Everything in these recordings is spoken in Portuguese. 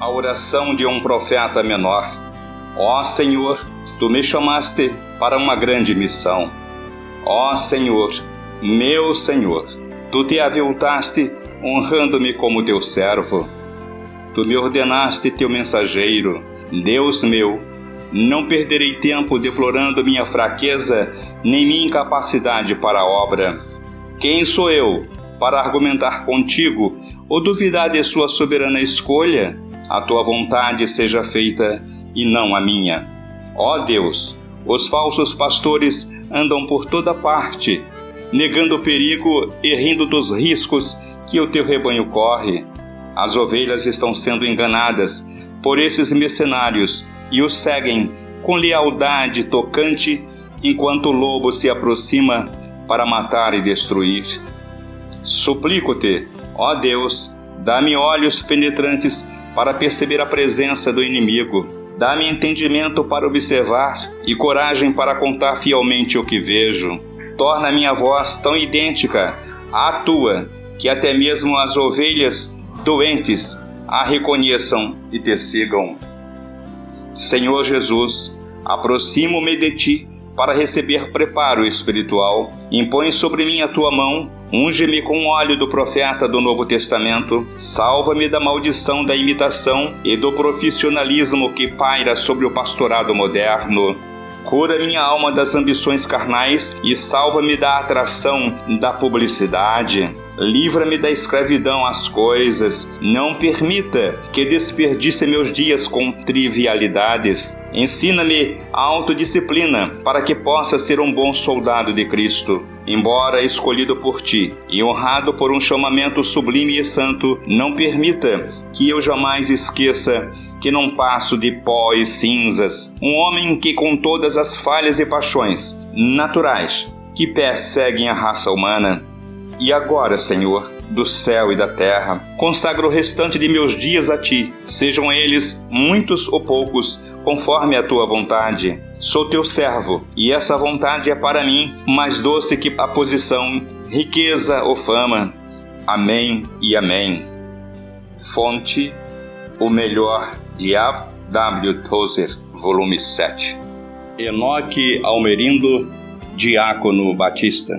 A oração de um profeta menor. Ó Senhor, tu me chamaste para uma grande missão. Ó Senhor, meu Senhor, tu te aviltaste honrando-me como teu servo. Tu me ordenaste teu mensageiro, Deus meu. Não perderei tempo deplorando minha fraqueza nem minha incapacidade para a obra. Quem sou eu para argumentar contigo ou duvidar de sua soberana escolha? A tua vontade seja feita e não a minha. Ó Deus, os falsos pastores andam por toda parte, negando o perigo e rindo dos riscos que o teu rebanho corre. As ovelhas estão sendo enganadas por esses mercenários e os seguem com lealdade tocante enquanto o lobo se aproxima para matar e destruir. Suplico-te, ó Deus, dá-me olhos penetrantes para perceber a presença do inimigo. Dá-me entendimento para observar e coragem para contar fielmente o que vejo. Torna minha voz tão idêntica à tua que até mesmo as ovelhas doentes a reconheçam e te sigam. Senhor Jesus, aproximo-me de ti para receber preparo espiritual. Impõe sobre mim a tua mão, unge-me com o óleo do profeta do Novo Testamento, salva-me da maldição da imitação e do profissionalismo que paira sobre o pastorado moderno. Cura minha alma das ambições carnais e salva-me da atração da publicidade. Livra-me da escravidão às coisas. Não permita que desperdice meus dias com trivialidades. Ensina-me a autodisciplina para que possa ser um bom soldado de Cristo. Embora escolhido por ti e honrado por um chamamento sublime e santo, não permita que eu jamais esqueça que não passo de pó e cinzas. Um homem que, com todas as falhas e paixões naturais que perseguem a raça humana, e agora, Senhor, do céu e da terra, consagro o restante de meus dias a ti, sejam eles muitos ou poucos, conforme a tua vontade. Sou teu servo, e essa vontade é para mim mais doce que a posição, riqueza ou fama. Amém e amém. Fonte: O melhor de A. W. Tozer, volume 7. Enoque Almerindo, Diácono Batista.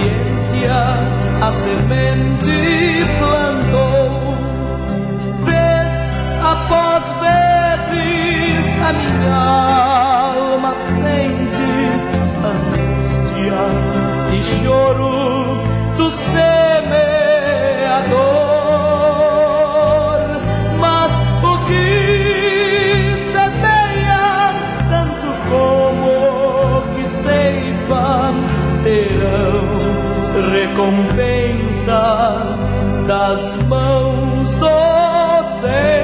paciência a semente plantou. Vez após vezes a minha das mãos do Senhor.